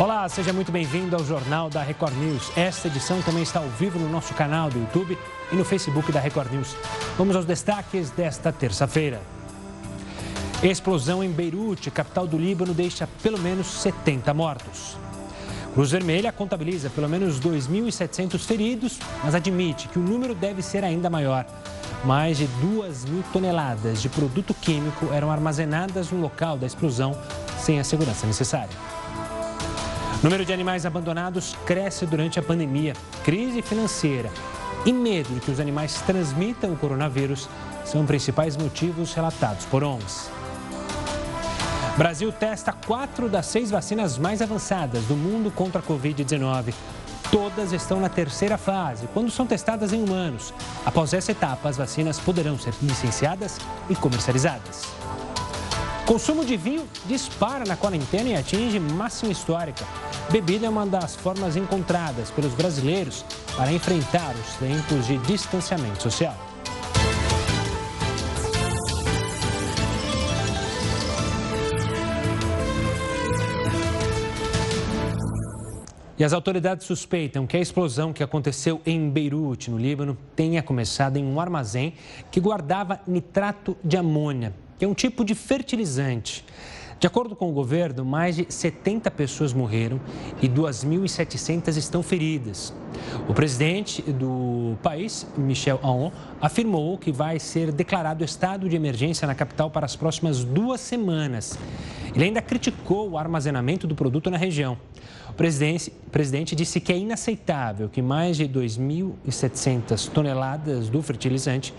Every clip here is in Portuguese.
Olá, seja muito bem-vindo ao Jornal da Record News. Esta edição também está ao vivo no nosso canal do YouTube e no Facebook da Record News. Vamos aos destaques desta terça-feira. Explosão em Beirute, capital do Líbano, deixa pelo menos 70 mortos. Cruz Vermelha contabiliza pelo menos 2.700 feridos, mas admite que o número deve ser ainda maior. Mais de 2 mil toneladas de produto químico eram armazenadas no local da explosão sem a segurança necessária. O número de animais abandonados cresce durante a pandemia. Crise financeira e medo de que os animais transmitam o coronavírus são principais motivos relatados por ONGs. Brasil testa quatro das seis vacinas mais avançadas do mundo contra a Covid-19. Todas estão na terceira fase, quando são testadas em humanos. Após essa etapa, as vacinas poderão ser licenciadas e comercializadas. Consumo de vinho dispara na quarentena e atinge máxima histórica. Bebida é uma das formas encontradas pelos brasileiros para enfrentar os tempos de distanciamento social. E as autoridades suspeitam que a explosão que aconteceu em Beirute, no Líbano, tenha começado em um armazém que guardava nitrato de amônia, que é um tipo de fertilizante. De acordo com o governo, mais de 70 pessoas morreram e 2.700 estão feridas. O presidente do país, Michel Aoun, afirmou que vai ser declarado estado de emergência na capital para as próximas duas semanas. Ele ainda criticou o armazenamento do produto na região. O presidente, presidente disse que é inaceitável que mais de 2.700 toneladas do fertilizante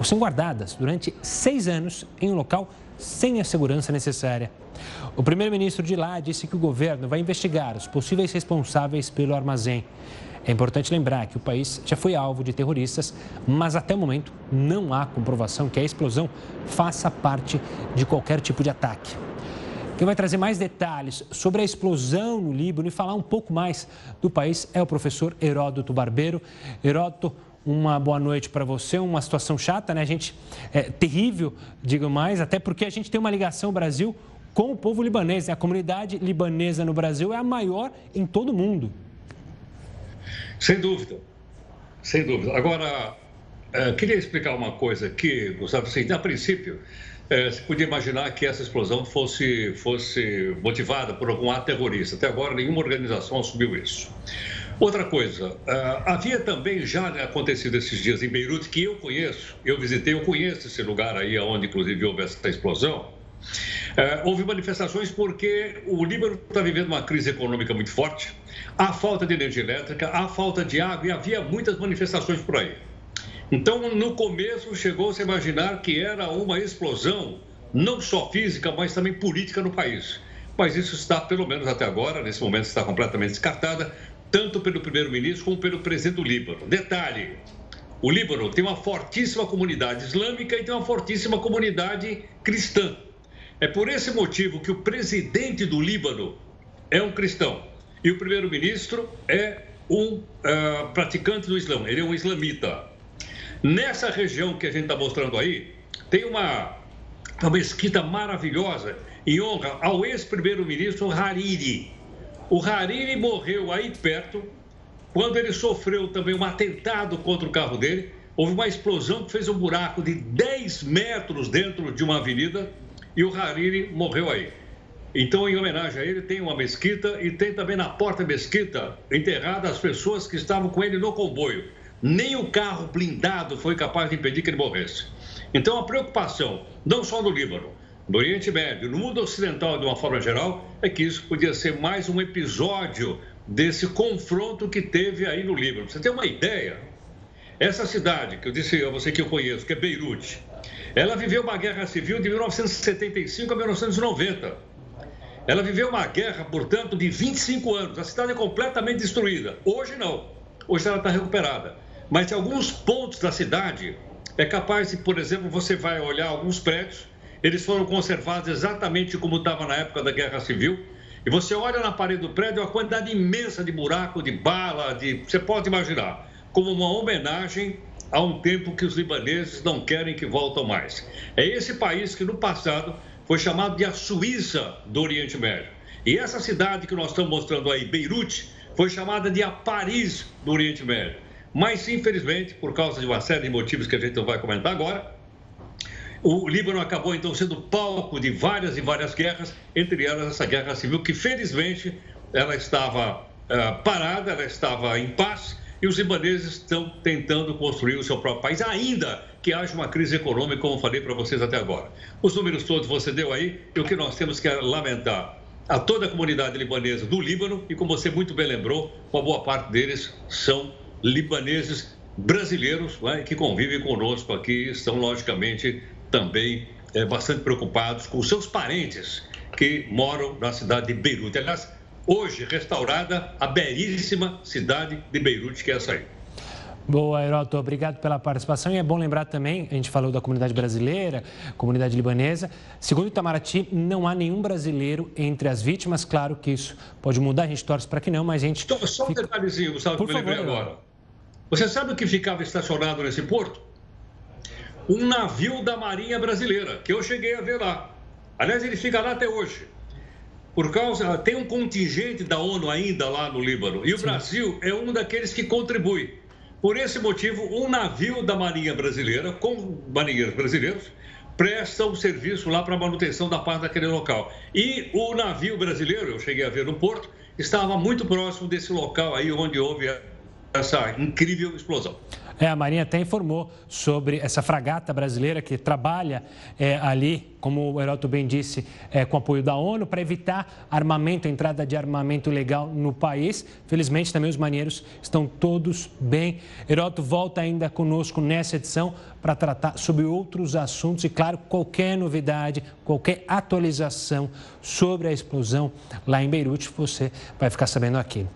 fossem guardadas durante seis anos em um local sem a segurança necessária. O primeiro-ministro de lá disse que o governo vai investigar os possíveis responsáveis pelo armazém. É importante lembrar que o país já foi alvo de terroristas, mas até o momento não há comprovação que a explosão faça parte de qualquer tipo de ataque. Quem vai trazer mais detalhes sobre a explosão no Líbano e falar um pouco mais do país é o professor Heródoto Barbeiro. Heródoto, uma boa noite para você. Uma situação chata, né? A gente é terrível, digo mais, até porque a gente tem uma ligação Brasil com o povo libanês. Né? A comunidade libanesa no Brasil é a maior em todo o mundo. Sem dúvida, sem dúvida. Agora, é, queria explicar uma coisa aqui, Gustavo. Assim, a princípio, é, se podia imaginar que essa explosão fosse, fosse motivada por algum ato terrorista. Até agora, nenhuma organização assumiu isso. Outra coisa, uh, havia também já acontecido esses dias em Beirute, que eu conheço, eu visitei, eu conheço esse lugar aí, onde inclusive houve essa explosão. Uh, houve manifestações porque o Líbano está vivendo uma crise econômica muito forte, há falta de energia elétrica, há falta de água e havia muitas manifestações por aí. Então, no começo, chegou-se a imaginar que era uma explosão, não só física, mas também política no país. Mas isso está, pelo menos até agora, nesse momento está completamente descartada, tanto pelo primeiro-ministro como pelo presidente do Líbano. Detalhe: o Líbano tem uma fortíssima comunidade islâmica e tem uma fortíssima comunidade cristã. É por esse motivo que o presidente do Líbano é um cristão e o primeiro-ministro é um uh, praticante do Islã, ele é um islamita. Nessa região que a gente está mostrando aí, tem uma, uma mesquita maravilhosa em honra ao ex-primeiro-ministro Hariri. O Hariri morreu aí perto, quando ele sofreu também um atentado contra o carro dele. Houve uma explosão que fez um buraco de 10 metros dentro de uma avenida e o Hariri morreu aí. Então, em homenagem a ele, tem uma mesquita e tem também na porta mesquita enterrada as pessoas que estavam com ele no comboio. Nem o carro blindado foi capaz de impedir que ele morresse. Então, a preocupação, não só no Líbano, no Oriente Médio, no mundo ocidental de uma forma geral, é que isso podia ser mais um episódio desse confronto que teve aí no Líbano. Você ter uma ideia, essa cidade que eu disse a você que eu conheço, que é Beirute, ela viveu uma guerra civil de 1975 a 1990. Ela viveu uma guerra, portanto, de 25 anos. A cidade é completamente destruída. Hoje não. Hoje ela está recuperada. Mas em alguns pontos da cidade é capaz de, por exemplo, você vai olhar alguns prédios eles foram conservados exatamente como estava na época da Guerra Civil. E você olha na parede do prédio, a quantidade imensa de buraco, de bala, de. Você pode imaginar, como uma homenagem a um tempo que os libaneses não querem que voltem mais. É esse país que no passado foi chamado de a Suíça do Oriente Médio. E essa cidade que nós estamos mostrando aí, Beirute, foi chamada de a Paris do Oriente Médio. Mas, infelizmente, por causa de uma série de motivos que a gente não vai comentar agora, o Líbano acabou então sendo palco de várias e várias guerras, entre elas essa guerra civil que felizmente ela estava uh, parada, ela estava em paz e os libaneses estão tentando construir o seu próprio país, ainda que haja uma crise econômica, como falei para vocês até agora. Os números todos você deu aí e o que nós temos que lamentar a toda a comunidade libanesa do Líbano e, como você muito bem lembrou, uma boa parte deles são libaneses brasileiros né, que convivem conosco aqui, estão logicamente também é, bastante preocupados com seus parentes que moram na cidade de Beirute. Aliás, hoje restaurada a belíssima cidade de Beirute, que é essa aí. Boa, Heroto, obrigado pela participação. E é bom lembrar também, a gente falou da comunidade brasileira, comunidade libanesa. Segundo Itamaraty, não há nenhum brasileiro entre as vítimas. Claro que isso pode mudar, a gente torce para que não, mas a gente. Só, só fica... um detalhezinho, Gustavo, Por que eu me lembrei agora. Você sabe o que ficava estacionado nesse porto? Um navio da Marinha Brasileira, que eu cheguei a ver lá. Aliás, ele fica lá até hoje. Por causa, tem um contingente da ONU ainda lá no Líbano, e o Sim. Brasil é um daqueles que contribui. Por esse motivo, um navio da Marinha Brasileira, com marinheiros brasileiros, presta um serviço lá para manutenção da paz daquele local. E o navio brasileiro, eu cheguei a ver no porto, estava muito próximo desse local aí onde houve essa incrível explosão. É, a Marinha até informou sobre essa fragata brasileira que trabalha é, ali, como o Heroto bem disse, é, com apoio da ONU, para evitar armamento, entrada de armamento legal no país. Felizmente, também os marinheiros estão todos bem. Heroto volta ainda conosco nessa edição para tratar sobre outros assuntos e, claro, qualquer novidade, qualquer atualização sobre a explosão lá em Beirute, você vai ficar sabendo aqui.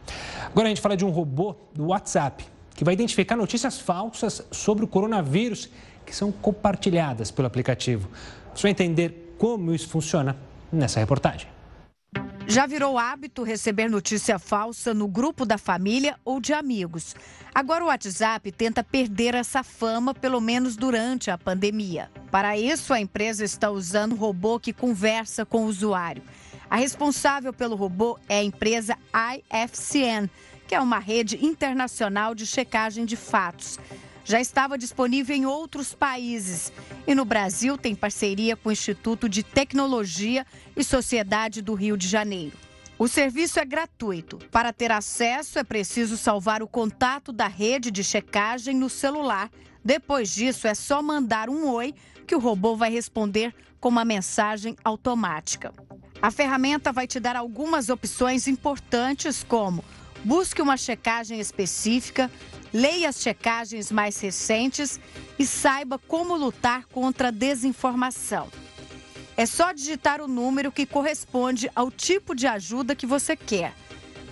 Agora a gente fala de um robô do WhatsApp que vai identificar notícias falsas sobre o coronavírus que são compartilhadas pelo aplicativo. Você vai entender como isso funciona nessa reportagem. Já virou hábito receber notícia falsa no grupo da família ou de amigos. Agora o WhatsApp tenta perder essa fama, pelo menos durante a pandemia. Para isso, a empresa está usando robô que conversa com o usuário. A responsável pelo robô é a empresa IFCN que é uma rede internacional de checagem de fatos. Já estava disponível em outros países e no Brasil tem parceria com o Instituto de Tecnologia e Sociedade do Rio de Janeiro. O serviço é gratuito. Para ter acesso, é preciso salvar o contato da rede de checagem no celular. Depois disso, é só mandar um oi que o robô vai responder com uma mensagem automática. A ferramenta vai te dar algumas opções importantes, como Busque uma checagem específica, leia as checagens mais recentes e saiba como lutar contra a desinformação. É só digitar o número que corresponde ao tipo de ajuda que você quer.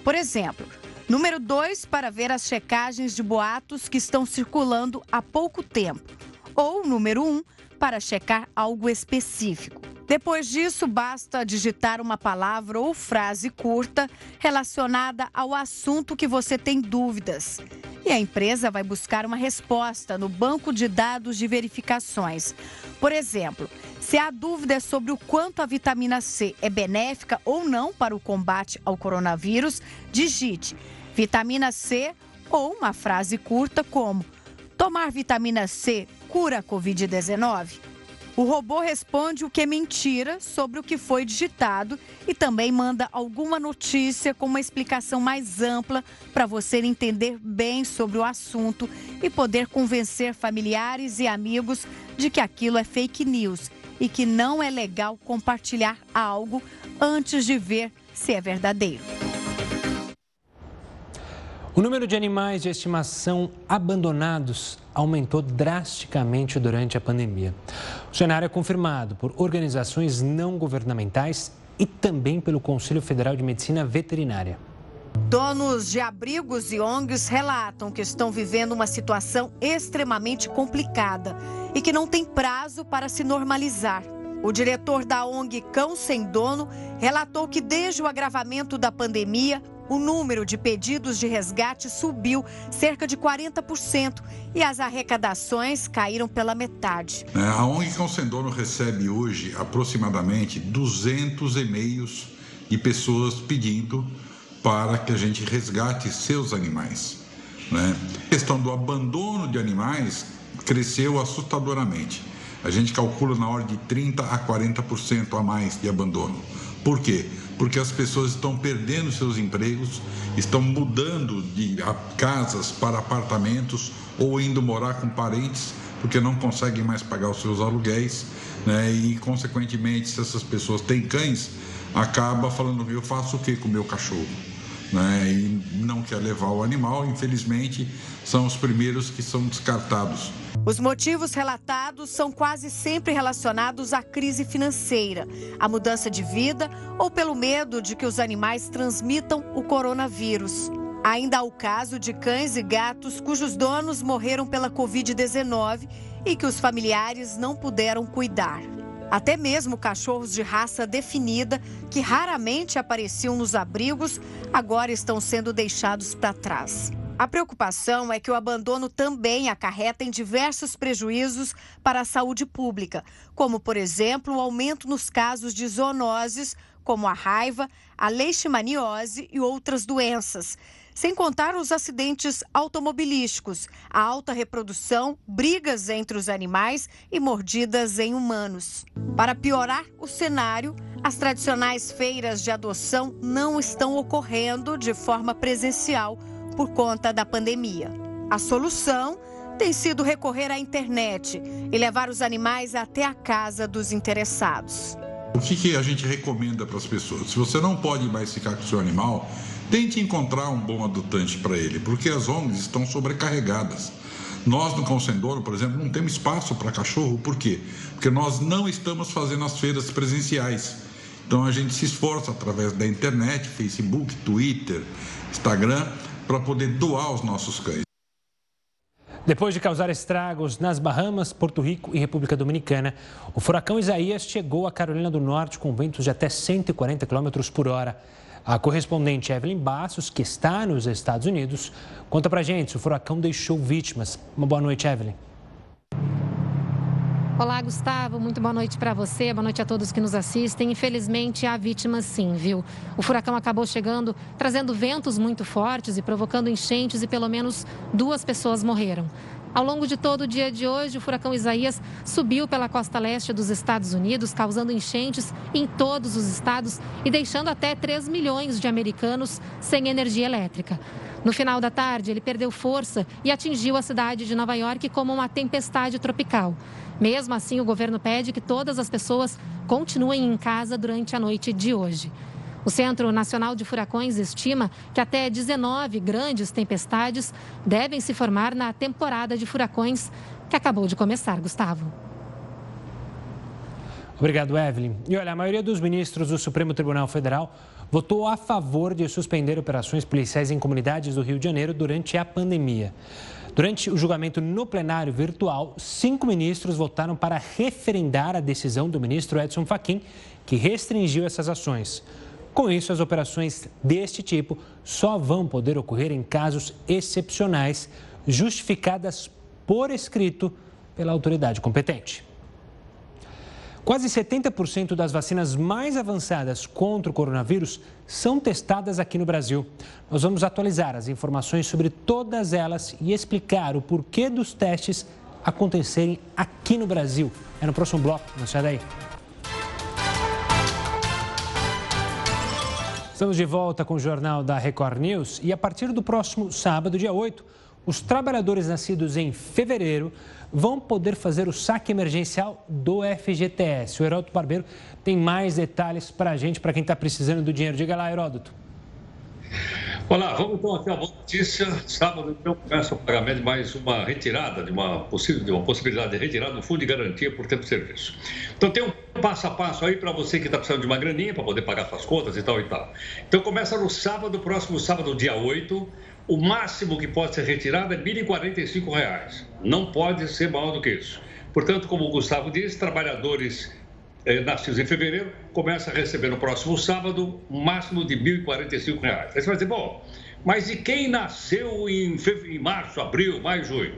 Por exemplo, número 2 para ver as checagens de boatos que estão circulando há pouco tempo, ou número 1 um, para checar algo específico. Depois disso, basta digitar uma palavra ou frase curta relacionada ao assunto que você tem dúvidas. E a empresa vai buscar uma resposta no banco de dados de verificações. Por exemplo, se a dúvida sobre o quanto a vitamina C é benéfica ou não para o combate ao coronavírus, digite vitamina C ou uma frase curta como: Tomar vitamina C cura a Covid-19? O robô responde o que é mentira sobre o que foi digitado e também manda alguma notícia com uma explicação mais ampla para você entender bem sobre o assunto e poder convencer familiares e amigos de que aquilo é fake news e que não é legal compartilhar algo antes de ver se é verdadeiro. O número de animais de estimação abandonados aumentou drasticamente durante a pandemia. O cenário é confirmado por organizações não governamentais e também pelo Conselho Federal de Medicina Veterinária. Donos de abrigos e ONGs relatam que estão vivendo uma situação extremamente complicada e que não tem prazo para se normalizar. O diretor da ONG Cão Sem Dono relatou que desde o agravamento da pandemia, o número de pedidos de resgate subiu cerca de 40% e as arrecadações caíram pela metade. É, a ONG Consendono recebe hoje aproximadamente 200 e-mails e pessoas pedindo para que a gente resgate seus animais. Né? A questão do abandono de animais cresceu assustadoramente. A gente calcula na ordem de 30% a 40% a mais de abandono. Por quê? Porque as pessoas estão perdendo seus empregos, estão mudando de casas para apartamentos ou indo morar com parentes porque não conseguem mais pagar os seus aluguéis, né? E consequentemente, se essas pessoas têm cães, acaba falando eu faço o que com o meu cachorro? Né? E não quer levar o animal, infelizmente, são os primeiros que são descartados. Os motivos relatados são quase sempre relacionados à crise financeira, à mudança de vida ou pelo medo de que os animais transmitam o coronavírus. Ainda há o caso de cães e gatos cujos donos morreram pela Covid-19 e que os familiares não puderam cuidar. Até mesmo cachorros de raça definida, que raramente apareciam nos abrigos, agora estão sendo deixados para trás. A preocupação é que o abandono também acarreta em diversos prejuízos para a saúde pública, como, por exemplo, o aumento nos casos de zoonoses, como a raiva, a leishmaniose e outras doenças sem contar os acidentes automobilísticos, a alta reprodução, brigas entre os animais e mordidas em humanos. Para piorar o cenário, as tradicionais feiras de adoção não estão ocorrendo de forma presencial por conta da pandemia. A solução tem sido recorrer à internet e levar os animais até a casa dos interessados. O que, que a gente recomenda para as pessoas? Se você não pode mais ficar com o seu animal, Tente encontrar um bom adotante para ele, porque as ONGs estão sobrecarregadas. Nós no Consendouro, por exemplo, não temos espaço para cachorro, por quê? Porque nós não estamos fazendo as feiras presenciais. Então a gente se esforça através da internet, Facebook, Twitter, Instagram, para poder doar os nossos cães. Depois de causar estragos nas Bahamas, Porto Rico e República Dominicana, o furacão Isaías chegou à Carolina do Norte com ventos de até 140 km por hora. A correspondente Evelyn Bassos, que está nos Estados Unidos, conta pra gente se o furacão deixou vítimas. Uma boa noite, Evelyn. Olá, Gustavo. Muito boa noite para você. Boa noite a todos que nos assistem. Infelizmente, há vítimas sim, viu? O furacão acabou chegando, trazendo ventos muito fortes e provocando enchentes e pelo menos duas pessoas morreram. Ao longo de todo o dia de hoje, o furacão Isaías subiu pela costa leste dos Estados Unidos, causando enchentes em todos os estados e deixando até 3 milhões de americanos sem energia elétrica. No final da tarde, ele perdeu força e atingiu a cidade de Nova York como uma tempestade tropical. Mesmo assim, o governo pede que todas as pessoas continuem em casa durante a noite de hoje. O Centro Nacional de Furacões estima que até 19 grandes tempestades devem se formar na temporada de furacões que acabou de começar, Gustavo. Obrigado, Evelyn. E olha, a maioria dos ministros do Supremo Tribunal Federal votou a favor de suspender operações policiais em comunidades do Rio de Janeiro durante a pandemia. Durante o julgamento no plenário virtual, cinco ministros votaram para referendar a decisão do ministro Edson Fachin, que restringiu essas ações. Com isso, as operações deste tipo só vão poder ocorrer em casos excepcionais, justificadas por escrito pela autoridade competente. Quase 70% das vacinas mais avançadas contra o coronavírus são testadas aqui no Brasil. Nós vamos atualizar as informações sobre todas elas e explicar o porquê dos testes acontecerem aqui no Brasil. É no próximo bloco, não sai daí. Estamos de volta com o Jornal da Record News e a partir do próximo sábado, dia 8, os trabalhadores nascidos em fevereiro vão poder fazer o saque emergencial do FGTS. O Heródoto Barbeiro tem mais detalhes para a gente, para quem está precisando do dinheiro. Diga lá, Heródoto. Olá, vamos então até a boa notícia. Sábado, então, começa o pagamento de mais uma retirada, de uma, possível, de uma possibilidade de retirada do Fundo de Garantia por Tempo de Serviço. Então, tem um passo a passo aí para você que está precisando de uma graninha para poder pagar suas contas e tal e tal. Então, começa no sábado, próximo sábado, dia 8. O máximo que pode ser retirado é R$ 1.045. Não pode ser maior do que isso. Portanto, como o Gustavo disse, trabalhadores nascidos em fevereiro, começa a receber no próximo sábado um máximo de R$ 1.045. Aí você vai dizer, bom, mas e quem nasceu em, em março, abril, maio, junho?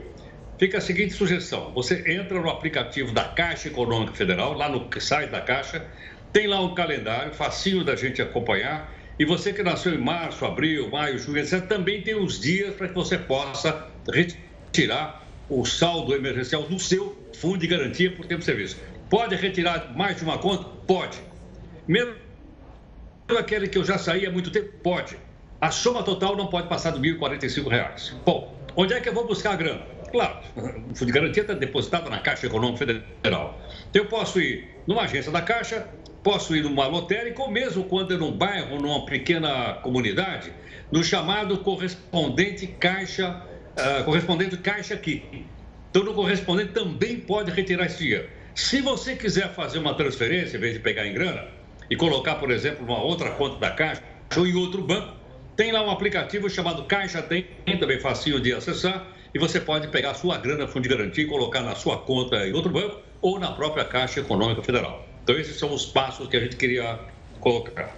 Fica a seguinte sugestão: você entra no aplicativo da Caixa Econômica Federal, lá no site da Caixa, Tem lá um calendário, facinho da gente acompanhar. E você que nasceu em março, abril, maio, junho, etc., também tem os dias para que você possa retirar o saldo emergencial do seu fundo de garantia por tempo de serviço. Pode retirar mais de uma conta? Pode. Mesmo aquele que eu já saí há muito tempo? Pode. A soma total não pode passar de R$ 1.045. Bom, onde é que eu vou buscar a grana? Claro, o fundo de garantia está depositado na Caixa Econômica Federal. Eu posso ir numa agência da Caixa, posso ir numa lotérica, ou mesmo quando é num bairro, numa pequena comunidade, no chamado correspondente Caixa, uh, correspondente Caixa aqui. Então, no correspondente também pode retirar esse dinheiro. Se você quiser fazer uma transferência, em vez de pegar em grana, e colocar, por exemplo, numa outra conta da Caixa ou em outro banco, tem lá um aplicativo chamado Caixa Tem, também facinho de acessar, e você pode pegar a sua grana fundo de garantia e colocar na sua conta em outro banco ou na própria Caixa Econômica Federal. Então, esses são os passos que a gente queria colocar.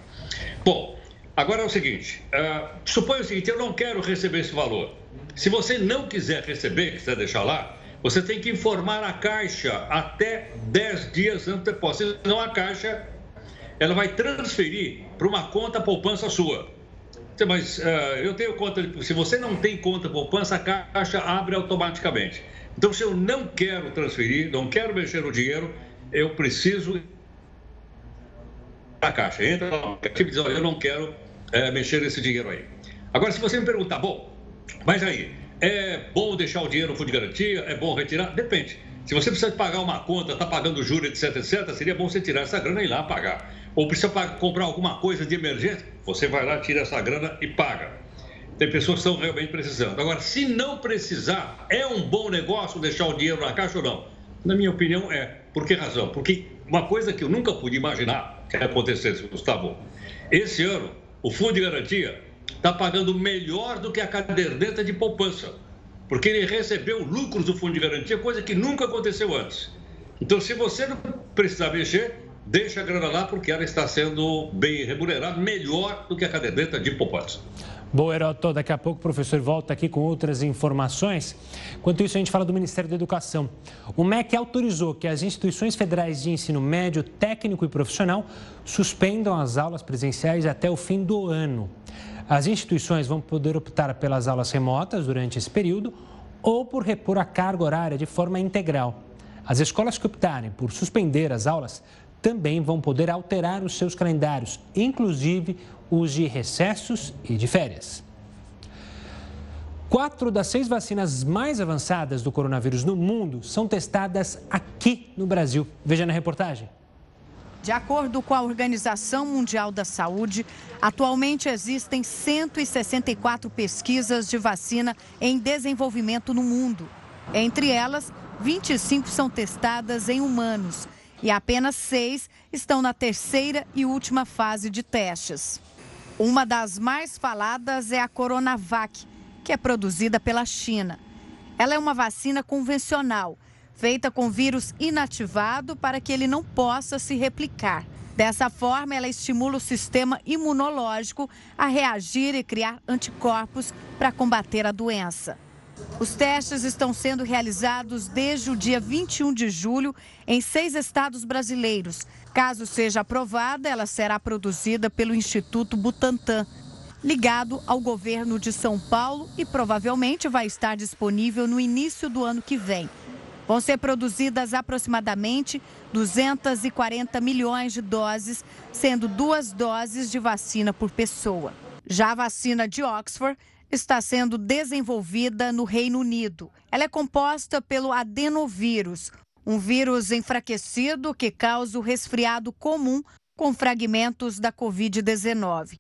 Bom, agora é o seguinte: uh, suponha o seguinte, eu não quero receber esse valor. Se você não quiser receber, quiser deixar lá, você tem que informar a Caixa até 10 dias antes do depósito. Senão a Caixa ela vai transferir para uma conta poupança sua. Mas uh, eu tenho conta, se você não tem conta poupança, a Caixa abre automaticamente. Então, se eu não quero transferir, não quero mexer no dinheiro, eu preciso a Caixa. Entra lá, e diz, eu não quero é, mexer nesse dinheiro aí. Agora, se você me perguntar, bom, mas aí, é bom deixar o dinheiro no fundo de garantia? É bom retirar? Depende. Se você precisa pagar uma conta, está pagando juros, etc, etc, seria bom você tirar essa grana e ir lá pagar. Ou precisa comprar alguma coisa de emergência, você vai lá, tira essa grana e paga. Tem pessoas que estão realmente precisando. Agora, se não precisar, é um bom negócio deixar o dinheiro na caixa ou não? Na minha opinião, é. Por que razão? Porque uma coisa que eu nunca pude imaginar que acontecesse, Gustavo, esse ano, o Fundo de Garantia está pagando melhor do que a caderneta de poupança, porque ele recebeu lucros do Fundo de Garantia, coisa que nunca aconteceu antes. Então, se você não precisar mexer, deixa a grana lá, porque ela está sendo bem remunerada, melhor do que a caderneta de poupança. Boa, Heroto. Daqui a pouco o professor volta aqui com outras informações. Enquanto isso, a gente fala do Ministério da Educação. O MEC autorizou que as instituições federais de ensino médio, técnico e profissional suspendam as aulas presenciais até o fim do ano. As instituições vão poder optar pelas aulas remotas durante esse período ou por repor a carga horária de forma integral. As escolas que optarem por suspender as aulas também vão poder alterar os seus calendários, inclusive os de recessos e de férias. Quatro das seis vacinas mais avançadas do coronavírus no mundo são testadas aqui no Brasil. Veja na reportagem. De acordo com a Organização Mundial da Saúde, atualmente existem 164 pesquisas de vacina em desenvolvimento no mundo. Entre elas, 25 são testadas em humanos e apenas seis estão na terceira e última fase de testes. Uma das mais faladas é a Coronavac, que é produzida pela China. Ela é uma vacina convencional, feita com vírus inativado para que ele não possa se replicar. Dessa forma, ela estimula o sistema imunológico a reagir e criar anticorpos para combater a doença. Os testes estão sendo realizados desde o dia 21 de julho em seis estados brasileiros. Caso seja aprovada, ela será produzida pelo Instituto Butantan, ligado ao governo de São Paulo e provavelmente vai estar disponível no início do ano que vem. Vão ser produzidas aproximadamente 240 milhões de doses, sendo duas doses de vacina por pessoa. Já a vacina de Oxford está sendo desenvolvida no Reino Unido. Ela é composta pelo adenovírus, um vírus enfraquecido que causa o resfriado comum com fragmentos da Covid-19.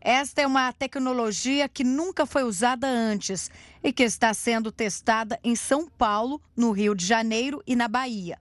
Esta é uma tecnologia que nunca foi usada antes e que está sendo testada em São Paulo, no Rio de Janeiro e na Bahia.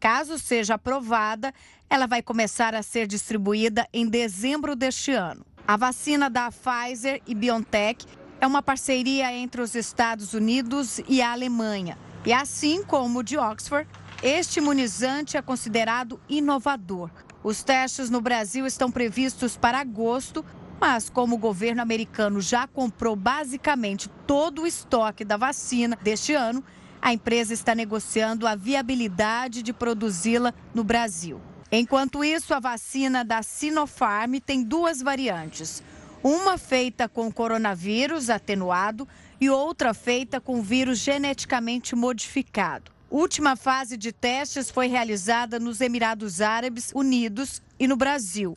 Caso seja aprovada, ela vai começar a ser distribuída em dezembro deste ano. A vacina da Pfizer e BioNTech é uma parceria entre os Estados Unidos e a Alemanha. E assim como o de Oxford, este imunizante é considerado inovador. Os testes no Brasil estão previstos para agosto, mas como o governo americano já comprou basicamente todo o estoque da vacina deste ano, a empresa está negociando a viabilidade de produzi-la no Brasil. Enquanto isso, a vacina da Sinopharm tem duas variantes. Uma feita com coronavírus atenuado e outra feita com vírus geneticamente modificado. Última fase de testes foi realizada nos Emirados Árabes Unidos e no Brasil.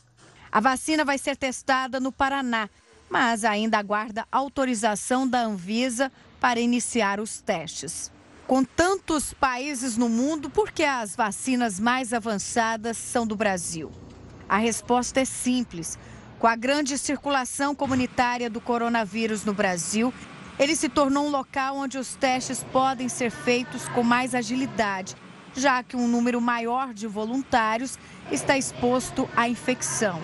A vacina vai ser testada no Paraná, mas ainda aguarda autorização da Anvisa para iniciar os testes. Com tantos países no mundo, por que as vacinas mais avançadas são do Brasil? A resposta é simples. Com a grande circulação comunitária do coronavírus no Brasil, ele se tornou um local onde os testes podem ser feitos com mais agilidade, já que um número maior de voluntários está exposto à infecção.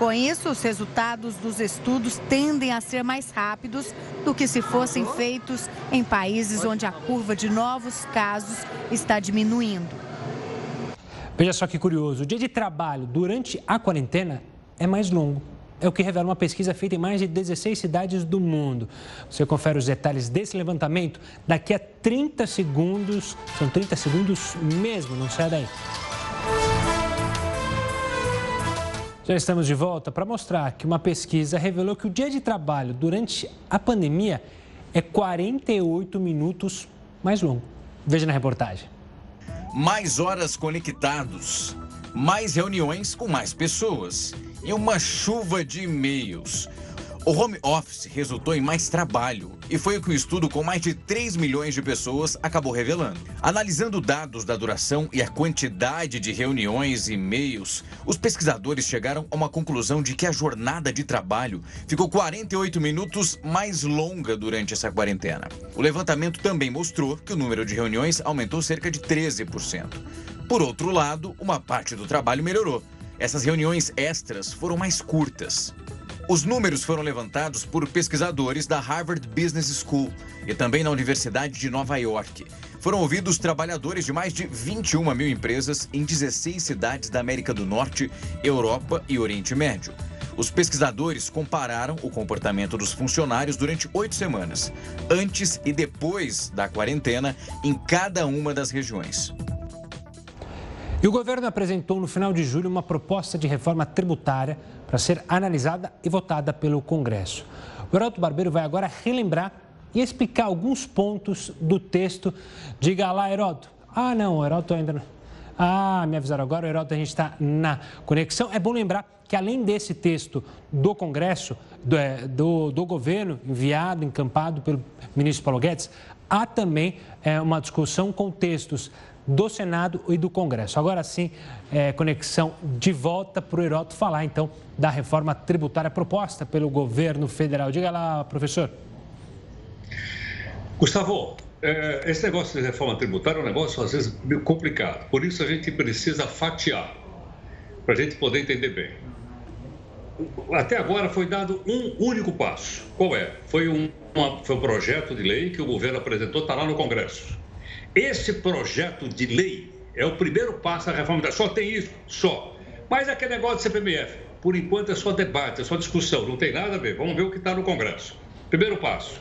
Com isso, os resultados dos estudos tendem a ser mais rápidos do que se fossem feitos em países onde a curva de novos casos está diminuindo. Veja só que curioso: o dia de trabalho durante a quarentena é mais longo. É o que revela uma pesquisa feita em mais de 16 cidades do mundo. Você confere os detalhes desse levantamento daqui a 30 segundos. São 30 segundos mesmo, não sai daí. Já estamos de volta para mostrar que uma pesquisa revelou que o dia de trabalho durante a pandemia é 48 minutos mais longo. Veja na reportagem. Mais horas conectados, mais reuniões com mais pessoas e uma chuva de e-mails. O home office resultou em mais trabalho e foi o que o estudo com mais de 3 milhões de pessoas acabou revelando. Analisando dados da duração e a quantidade de reuniões e e-mails, os pesquisadores chegaram a uma conclusão de que a jornada de trabalho ficou 48 minutos mais longa durante essa quarentena. O levantamento também mostrou que o número de reuniões aumentou cerca de 13%. Por outro lado, uma parte do trabalho melhorou. Essas reuniões extras foram mais curtas. Os números foram levantados por pesquisadores da Harvard Business School e também na Universidade de Nova York. Foram ouvidos trabalhadores de mais de 21 mil empresas em 16 cidades da América do Norte, Europa e Oriente Médio. Os pesquisadores compararam o comportamento dos funcionários durante oito semanas, antes e depois da quarentena, em cada uma das regiões. E o governo apresentou no final de julho uma proposta de reforma tributária para ser analisada e votada pelo Congresso. O Heraldo Barbeiro vai agora relembrar e explicar alguns pontos do texto. Diga lá, Heroto. Ah, não, o Heroto ainda não. Ah, me avisaram agora, o Heroto, a gente está na conexão. É bom lembrar que além desse texto do Congresso, do, é, do, do governo, enviado, encampado pelo ministro Paulo Guedes, há também é, uma discussão com textos do Senado e do Congresso. Agora sim, é, conexão de volta para o Heroto falar, então, da reforma tributária proposta pelo governo federal. Diga lá, professor. Gustavo, é, esse negócio de reforma tributária é um negócio, às vezes, meio complicado. Por isso, a gente precisa fatiar, para a gente poder entender bem. Até agora foi dado um único passo. Qual é? Foi um, uma, foi um projeto de lei que o governo apresentou, está lá no Congresso esse projeto de lei é o primeiro passo da reforma da. Só tem isso? Só. Mas aquele negócio do CPMF, por enquanto é só debate, é só discussão, não tem nada a ver. Vamos ver o que está no Congresso. Primeiro passo.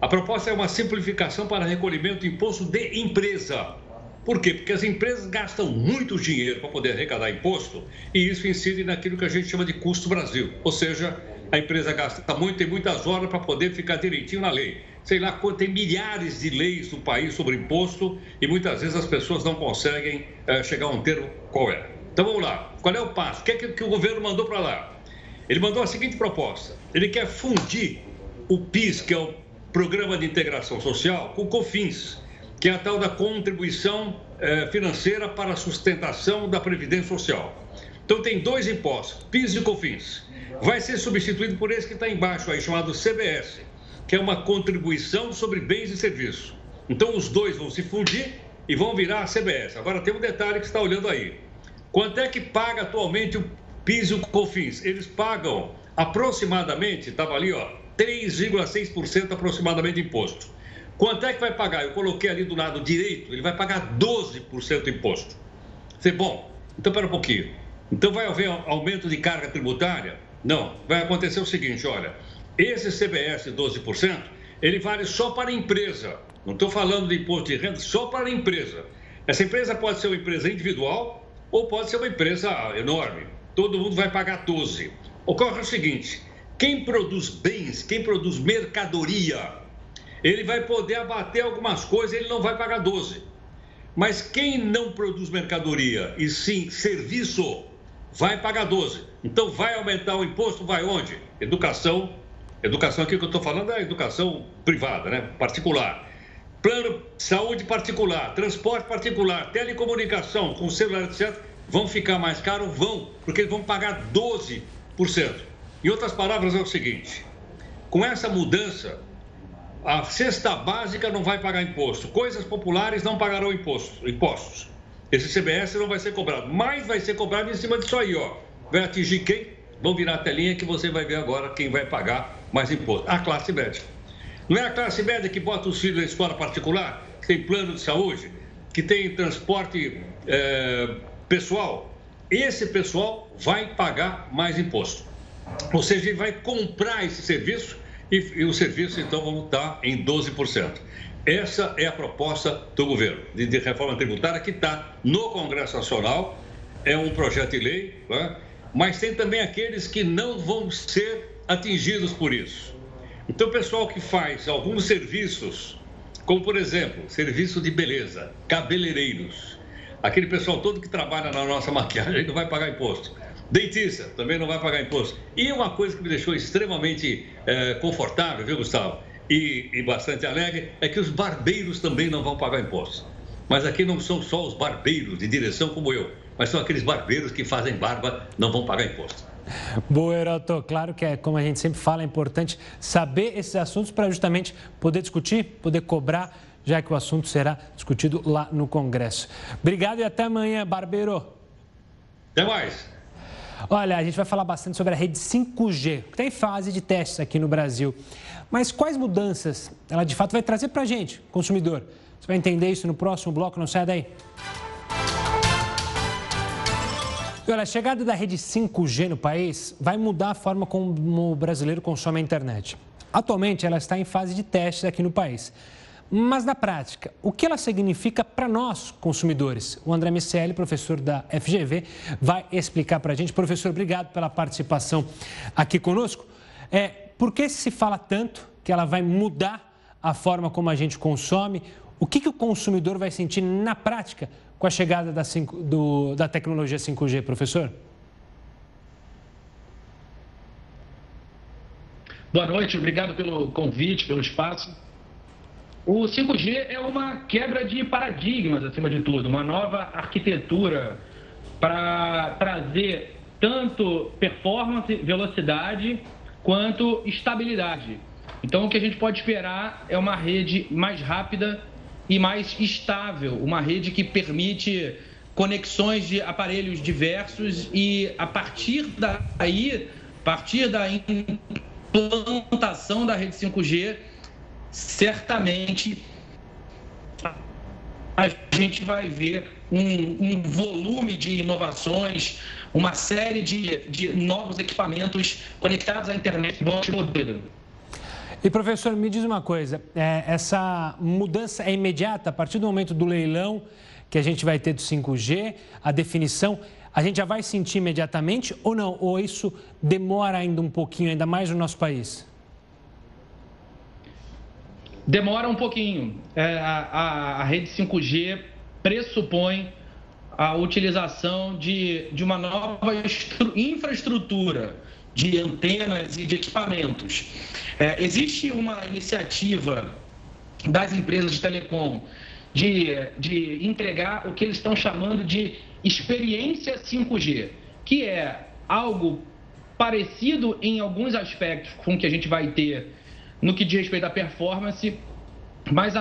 A proposta é uma simplificação para recolhimento de imposto de empresa. Por quê? Porque as empresas gastam muito dinheiro para poder arrecadar imposto e isso incide naquilo que a gente chama de custo Brasil. Ou seja, a empresa gasta muito, tem muitas horas para poder ficar direitinho na lei sei lá, tem milhares de leis no país sobre imposto e muitas vezes as pessoas não conseguem é, chegar a um termo qual é. Então vamos lá, qual é o passo? O que é que, que o governo mandou para lá? Ele mandou a seguinte proposta: ele quer fundir o PIS, que é o Programa de Integração Social, com o COFINS, que é a tal da contribuição é, financeira para a sustentação da Previdência Social. Então tem dois impostos, PIS e COFINS. Vai ser substituído por esse que está embaixo aí, chamado CBS que é uma contribuição sobre bens e serviços. Então, os dois vão se fundir e vão virar a CBS. Agora, tem um detalhe que está olhando aí. Quanto é que paga atualmente o PIS e o COFINS? Eles pagam aproximadamente, estava ali, ó, 3,6% aproximadamente de imposto. Quanto é que vai pagar? Eu coloquei ali do lado direito, ele vai pagar 12% de imposto. Você, bom, então espera um pouquinho. Então vai haver aumento de carga tributária? Não. Vai acontecer o seguinte, olha, esse CBS 12%, ele vale só para a empresa. Não estou falando de imposto de renda, só para a empresa. Essa empresa pode ser uma empresa individual ou pode ser uma empresa enorme. Todo mundo vai pagar 12. Ocorre o seguinte: quem produz bens, quem produz mercadoria, ele vai poder abater algumas coisas, ele não vai pagar 12. Mas quem não produz mercadoria e sim serviço, vai pagar 12. Então vai aumentar o imposto, vai onde? Educação. Educação aqui que eu estou falando é educação privada, né? Particular. Plano de saúde particular, transporte particular, telecomunicação, com celular, etc., vão ficar mais caros? Vão, porque eles vão pagar 12%. Em outras palavras, é o seguinte: com essa mudança, a cesta básica não vai pagar imposto, coisas populares não pagarão imposto, impostos. Esse CBS não vai ser cobrado, mas vai ser cobrado em cima disso aí, ó. Vai atingir quem? Vão virar a telinha que você vai ver agora quem vai pagar mais imposto. A classe média. Não é a classe média que bota os filhos na escola particular, que tem plano de saúde, que tem transporte é, pessoal. Esse pessoal vai pagar mais imposto. Ou seja, ele vai comprar esse serviço e, e os serviços então vão estar em 12%. Essa é a proposta do governo de, de reforma tributária que está no Congresso Nacional. É um projeto de lei, né? mas tem também aqueles que não vão ser atingidos por isso. Então, o pessoal que faz alguns serviços, como por exemplo, serviço de beleza, cabeleireiros, aquele pessoal todo que trabalha na nossa maquiagem não vai pagar imposto. Dentista também não vai pagar imposto. E uma coisa que me deixou extremamente é, confortável, viu, Gustavo? E, e bastante alegre, é que os barbeiros também não vão pagar imposto. Mas aqui não são só os barbeiros de direção como eu, mas são aqueles barbeiros que fazem barba, não vão pagar imposto. Boa, Heroto. Claro que é, como a gente sempre fala, é importante saber esses assuntos para justamente poder discutir, poder cobrar, já que o assunto será discutido lá no Congresso. Obrigado e até amanhã, barbeiro. Até mais. Olha, a gente vai falar bastante sobre a rede 5G, que está em fase de testes aqui no Brasil. Mas quais mudanças ela de fato vai trazer para a gente, consumidor? Você vai entender isso no próximo bloco, não sai daí. E olha, a chegada da rede 5G no país vai mudar a forma como o brasileiro consome a internet. Atualmente, ela está em fase de testes aqui no país. Mas na prática, o que ela significa para nós, consumidores? O André Miceli, professor da FGV, vai explicar para a gente. Professor, obrigado pela participação aqui conosco. É, por que se fala tanto que ela vai mudar a forma como a gente consome? O que, que o consumidor vai sentir na prática com a chegada da, 5, do, da tecnologia 5G, professor? Boa noite, obrigado pelo convite, pelo espaço. O 5G é uma quebra de paradigmas, acima de tudo, uma nova arquitetura para trazer tanto performance, velocidade, quanto estabilidade. Então, o que a gente pode esperar é uma rede mais rápida e mais estável, uma rede que permite conexões de aparelhos diversos e a partir daí, a partir da implantação da rede 5G, certamente a gente vai ver um, um volume de inovações, uma série de, de novos equipamentos conectados à internet explodir. E professor, me diz uma coisa: é, essa mudança é imediata a partir do momento do leilão que a gente vai ter do 5G, a definição, a gente já vai sentir imediatamente ou não? Ou isso demora ainda um pouquinho, ainda mais no nosso país? Demora um pouquinho. É, a, a, rede 5G pressupõe a utilização de, de uma nova infraestrutura de antenas e de equipamentos. É, existe uma iniciativa das empresas de telecom de, de entregar o que eles estão chamando de experiência 5G, que é algo parecido em alguns aspectos com o que a gente vai ter no que diz respeito à performance, mas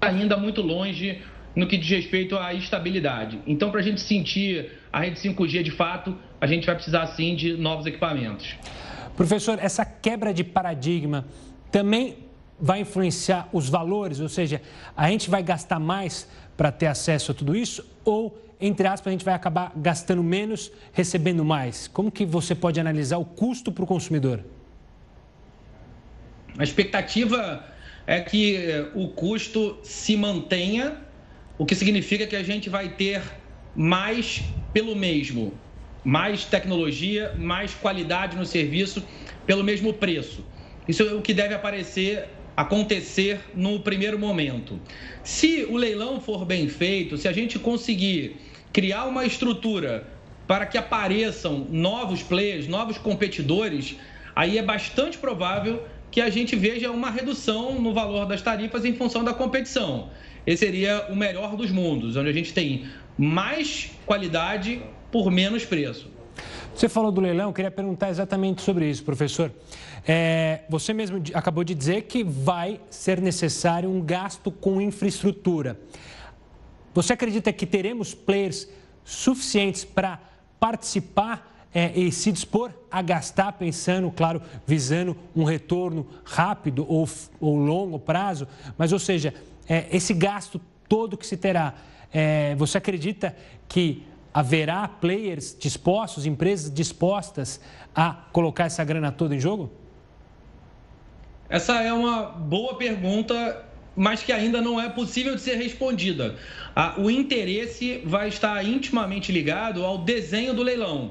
ainda muito longe no que diz respeito à estabilidade. Então, para a gente sentir a rede 5G de fato, a gente vai precisar sim de novos equipamentos. Professor, essa quebra de paradigma também vai influenciar os valores, ou seja, a gente vai gastar mais para ter acesso a tudo isso ou, entre aspas, a gente vai acabar gastando menos, recebendo mais? Como que você pode analisar o custo para o consumidor? A expectativa é que eh, o custo se mantenha, o que significa que a gente vai ter mais pelo mesmo. Mais tecnologia, mais qualidade no serviço, pelo mesmo preço. Isso é o que deve aparecer acontecer no primeiro momento. Se o leilão for bem feito, se a gente conseguir criar uma estrutura para que apareçam novos players, novos competidores, aí é bastante provável que a gente veja uma redução no valor das tarifas em função da competição. Esse seria o melhor dos mundos, onde a gente tem mais qualidade por menos preço. Você falou do leilão, eu queria perguntar exatamente sobre isso, professor. É, você mesmo acabou de dizer que vai ser necessário um gasto com infraestrutura. Você acredita que teremos players suficientes para participar é, e se dispor a gastar, pensando, claro, visando um retorno rápido ou, ou longo prazo? Mas, ou seja, é, esse gasto todo que se terá, é, você acredita que haverá players dispostos, empresas dispostas a colocar essa grana toda em jogo? Essa é uma boa pergunta, mas que ainda não é possível de ser respondida. O interesse vai estar intimamente ligado ao desenho do leilão.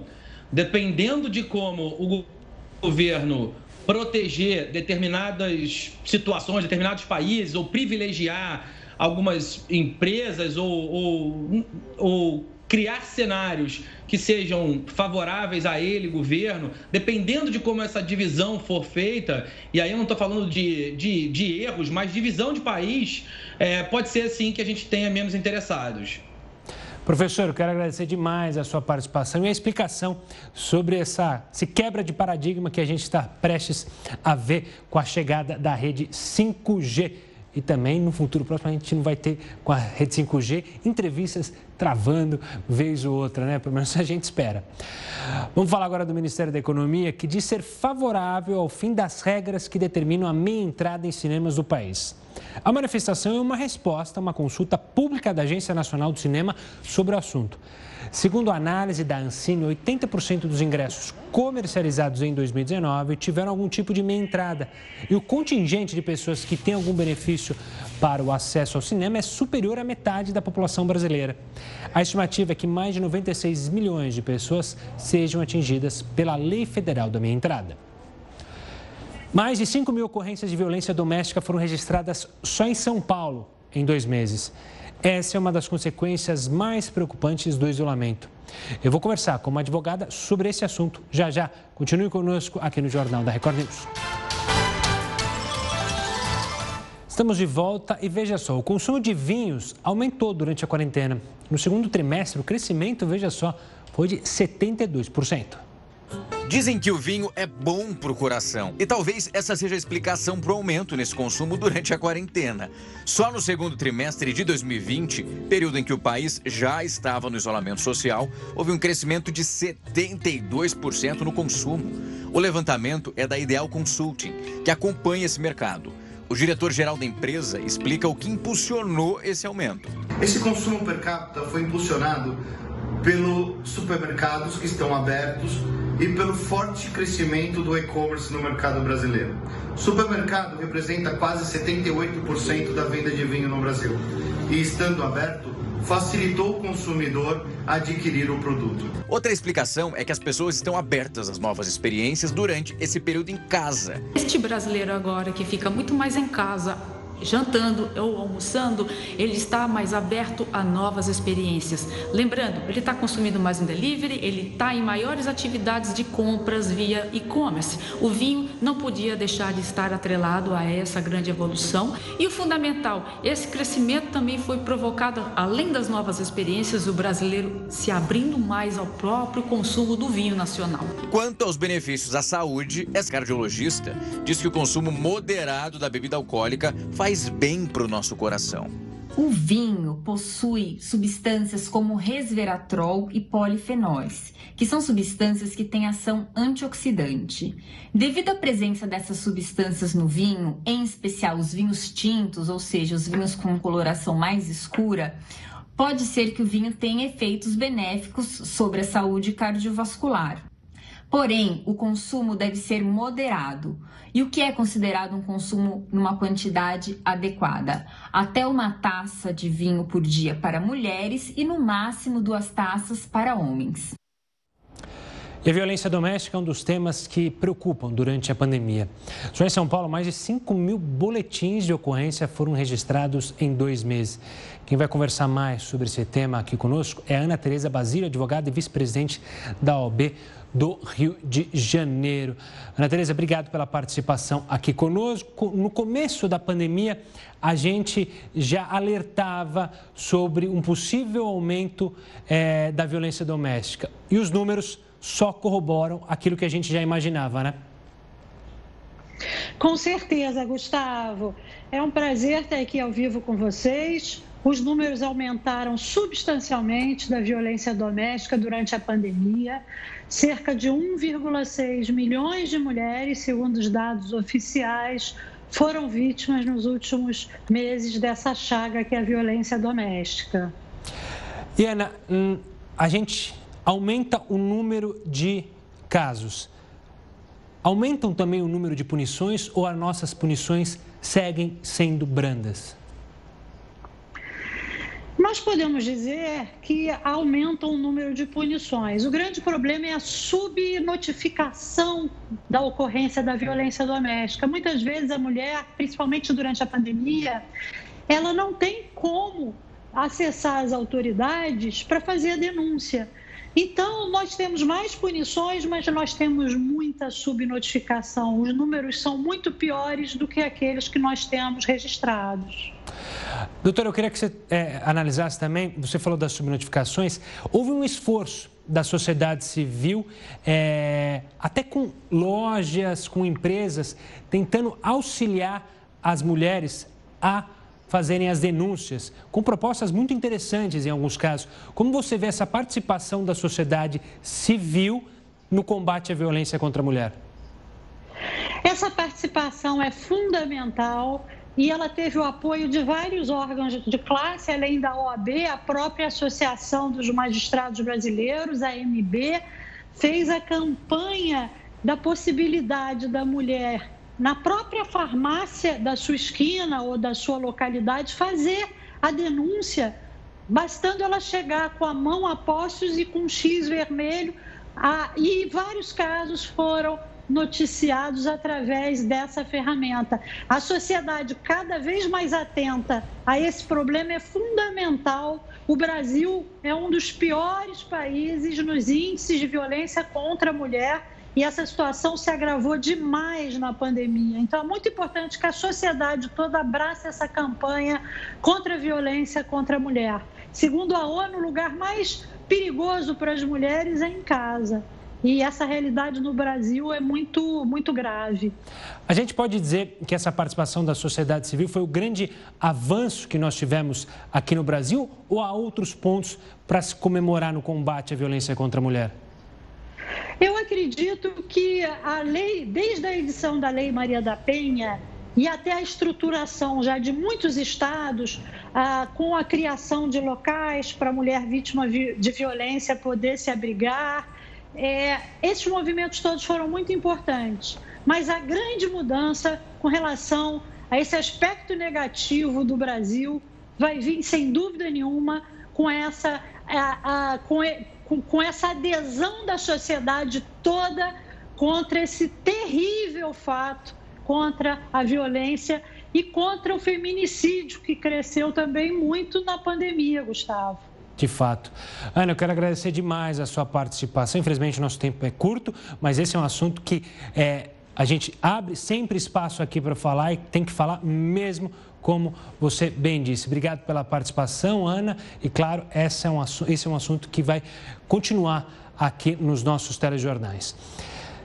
Dependendo de como o governo proteger determinadas situações, determinados países, ou privilegiar algumas empresas, ou, ou, ou criar cenários que sejam favoráveis a ele, governo, dependendo de como essa divisão for feita, e aí eu não estou falando de, de, de, erros, mas divisão de país, é, pode ser assim que a gente tenha menos interessados. Professor, eu quero agradecer demais a sua participação e a explicação sobre essa esse quebra de paradigma que a gente está prestes a ver com a chegada da rede 5G e também no futuro próximo a gente não vai ter com a rede 5G entrevistas travando vez ou outra, né? Pelo menos a gente espera. Vamos falar agora do Ministério da Economia, que diz ser favorável ao fim das regras que determinam a meia entrada em cinemas do país. A manifestação é uma resposta a uma consulta pública da Agência Nacional do Cinema sobre o assunto. Segundo a análise da Ancine, 80% dos ingressos comercializados em 2019 tiveram algum tipo de meia entrada. E o contingente de pessoas que têm algum benefício para o acesso ao cinema é superior à metade da população brasileira. A estimativa é que mais de 96 milhões de pessoas sejam atingidas pela Lei Federal da Meia Entrada. Mais de 5 mil ocorrências de violência doméstica foram registradas só em São Paulo em dois meses. Essa é uma das consequências mais preocupantes do isolamento. Eu vou conversar com uma advogada sobre esse assunto já já. Continue conosco aqui no Jornal da Record News. Estamos de volta e veja só, o consumo de vinhos aumentou durante a quarentena. No segundo trimestre, o crescimento, veja só, foi de 72%. Dizem que o vinho é bom para o coração e talvez essa seja a explicação para o aumento nesse consumo durante a quarentena. Só no segundo trimestre de 2020, período em que o país já estava no isolamento social, houve um crescimento de 72% no consumo. O levantamento é da Ideal Consulting, que acompanha esse mercado. O diretor-geral da empresa explica o que impulsionou esse aumento. Esse consumo per capita foi impulsionado pelos supermercados que estão abertos e pelo forte crescimento do e-commerce no mercado brasileiro. O supermercado representa quase 78% da venda de vinho no Brasil e, estando aberto, facilitou o consumidor adquirir o produto. Outra explicação é que as pessoas estão abertas às novas experiências durante esse período em casa. Este brasileiro agora que fica muito mais em casa jantando ou almoçando, ele está mais aberto a novas experiências. Lembrando, ele está consumindo mais um delivery, ele está em maiores atividades de compras via e-commerce. O vinho não podia deixar de estar atrelado a essa grande evolução. E o fundamental, esse crescimento também foi provocado, além das novas experiências, o brasileiro se abrindo mais ao próprio consumo do vinho nacional. Quanto aos benefícios à saúde, esse cardiologista diz que o consumo moderado da bebida alcoólica faz faz bem para o nosso coração. O vinho possui substâncias como resveratrol e polifenóis, que são substâncias que têm ação antioxidante. Devido à presença dessas substâncias no vinho, em especial os vinhos tintos, ou seja, os vinhos com coloração mais escura, pode ser que o vinho tenha efeitos benéficos sobre a saúde cardiovascular. Porém, o consumo deve ser moderado. E o que é considerado um consumo numa quantidade adequada? Até uma taça de vinho por dia para mulheres e no máximo duas taças para homens. E a violência doméstica é um dos temas que preocupam durante a pandemia. Só em São Paulo, mais de 5 mil boletins de ocorrência foram registrados em dois meses. Quem vai conversar mais sobre esse tema aqui conosco é Ana Tereza Basílio, advogada e vice-presidente da OAB do Rio de Janeiro. Ana Tereza, obrigado pela participação aqui conosco. No começo da pandemia, a gente já alertava sobre um possível aumento é, da violência doméstica. E os números só corroboram aquilo que a gente já imaginava, né? Com certeza, Gustavo. É um prazer estar aqui ao vivo com vocês. Os números aumentaram substancialmente da violência doméstica durante a pandemia. Cerca de 1,6 milhões de mulheres, segundo os dados oficiais, foram vítimas nos últimos meses dessa chaga que é a violência doméstica. E Ana, hum, a gente aumenta o número de casos. Aumentam também o número de punições ou as nossas punições seguem sendo brandas? Nós podemos dizer que aumenta o número de punições. O grande problema é a subnotificação da ocorrência da violência doméstica. Muitas vezes a mulher, principalmente durante a pandemia, ela não tem como acessar as autoridades para fazer a denúncia. Então, nós temos mais punições, mas nós temos muita subnotificação. Os números são muito piores do que aqueles que nós temos registrados. Doutora, eu queria que você é, analisasse também, você falou das subnotificações, houve um esforço da sociedade civil, é, até com lojas, com empresas, tentando auxiliar as mulheres a fazerem as denúncias, com propostas muito interessantes em alguns casos. Como você vê essa participação da sociedade civil no combate à violência contra a mulher? Essa participação é fundamental e ela teve o apoio de vários órgãos de classe, além da OAB, a própria Associação dos Magistrados Brasileiros, a MB, fez a campanha da possibilidade da mulher na própria farmácia da sua esquina ou da sua localidade, fazer a denúncia, bastando ela chegar com a mão a postos e com um X vermelho. Ah, e vários casos foram noticiados através dessa ferramenta. A sociedade cada vez mais atenta a esse problema é fundamental. O Brasil é um dos piores países nos índices de violência contra a mulher e essa situação se agravou demais na pandemia. Então, é muito importante que a sociedade toda abrace essa campanha contra a violência contra a mulher. Segundo a ONU, o lugar mais perigoso para as mulheres é em casa. E essa realidade no Brasil é muito, muito grave. A gente pode dizer que essa participação da sociedade civil foi o grande avanço que nós tivemos aqui no Brasil ou há outros pontos para se comemorar no combate à violência contra a mulher? Eu acredito que a lei, desde a edição da Lei Maria da Penha e até a estruturação já de muitos estados, ah, com a criação de locais para a mulher vítima de violência poder se abrigar, é, esses movimentos todos foram muito importantes. Mas a grande mudança com relação a esse aspecto negativo do Brasil vai vir, sem dúvida nenhuma, com essa, a, a, com, com, com essa adesão da sociedade toda contra esse terrível fato, contra a violência e contra o feminicídio, que cresceu também muito na pandemia, Gustavo. De fato. Ana, eu quero agradecer demais a sua participação. Infelizmente, o nosso tempo é curto, mas esse é um assunto que é, a gente abre sempre espaço aqui para falar e tem que falar mesmo como você bem disse. Obrigado pela participação, Ana. E claro, esse é um, esse é um assunto que vai continuar aqui nos nossos telejornais.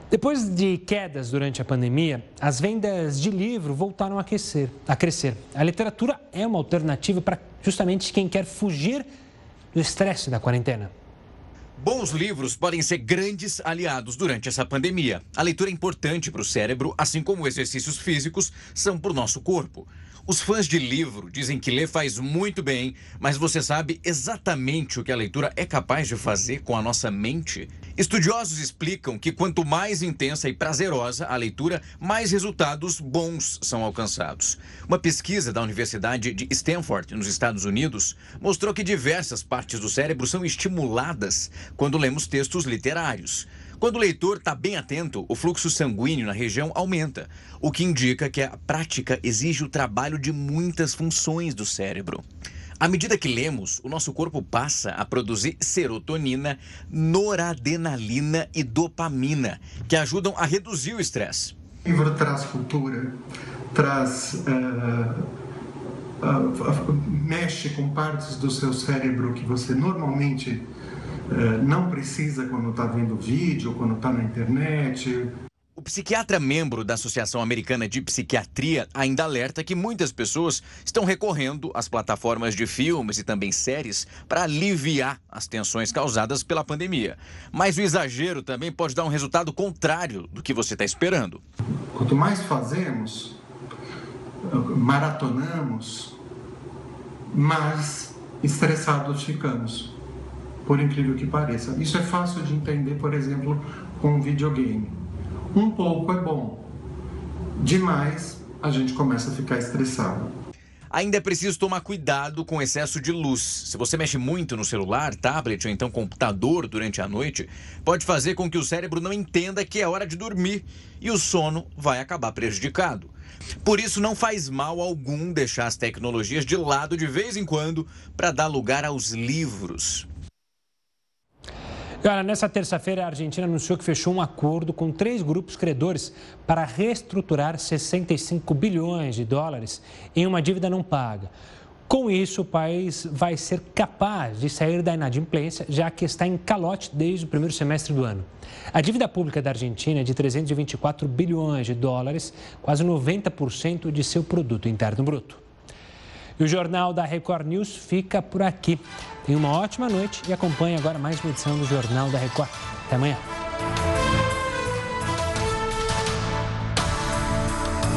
Depois de quedas durante a pandemia, as vendas de livro voltaram a, aquecer, a crescer. A literatura é uma alternativa para justamente quem quer fugir do estresse da quarentena. Bons livros podem ser grandes aliados durante essa pandemia. A leitura é importante para o cérebro, assim como exercícios físicos são para o nosso corpo. Os fãs de livro dizem que ler faz muito bem, mas você sabe exatamente o que a leitura é capaz de fazer com a nossa mente? Estudiosos explicam que quanto mais intensa e prazerosa a leitura, mais resultados bons são alcançados. Uma pesquisa da Universidade de Stanford, nos Estados Unidos, mostrou que diversas partes do cérebro são estimuladas quando lemos textos literários. Quando o leitor está bem atento, o fluxo sanguíneo na região aumenta, o que indica que a prática exige o trabalho de muitas funções do cérebro. À medida que lemos, o nosso corpo passa a produzir serotonina, noradrenalina e dopamina, que ajudam a reduzir o estresse. O livro traz cultura, traz. Uh, mexe com partes do seu cérebro que você normalmente não precisa quando está vendo vídeo, quando está na internet. O psiquiatra membro da Associação Americana de Psiquiatria ainda alerta que muitas pessoas estão recorrendo às plataformas de filmes e também séries para aliviar as tensões causadas pela pandemia. Mas o exagero também pode dar um resultado contrário do que você está esperando. Quanto mais fazemos, maratonamos, mais estressados ficamos por incrível que pareça. Isso é fácil de entender, por exemplo, com um videogame. Um pouco é bom, demais a gente começa a ficar estressado. Ainda é preciso tomar cuidado com excesso de luz. Se você mexe muito no celular, tablet ou então computador durante a noite, pode fazer com que o cérebro não entenda que é hora de dormir e o sono vai acabar prejudicado. Por isso, não faz mal algum deixar as tecnologias de lado de vez em quando para dar lugar aos livros. Olha, nessa terça-feira, a Argentina anunciou que fechou um acordo com três grupos credores para reestruturar 65 bilhões de dólares em uma dívida não paga. Com isso, o país vai ser capaz de sair da inadimplência, já que está em calote desde o primeiro semestre do ano. A dívida pública da Argentina é de 324 bilhões de dólares, quase 90% de seu produto interno bruto. E o Jornal da Record News fica por aqui. Tenha uma ótima noite e acompanhe agora mais uma edição do Jornal da Record. Até amanhã.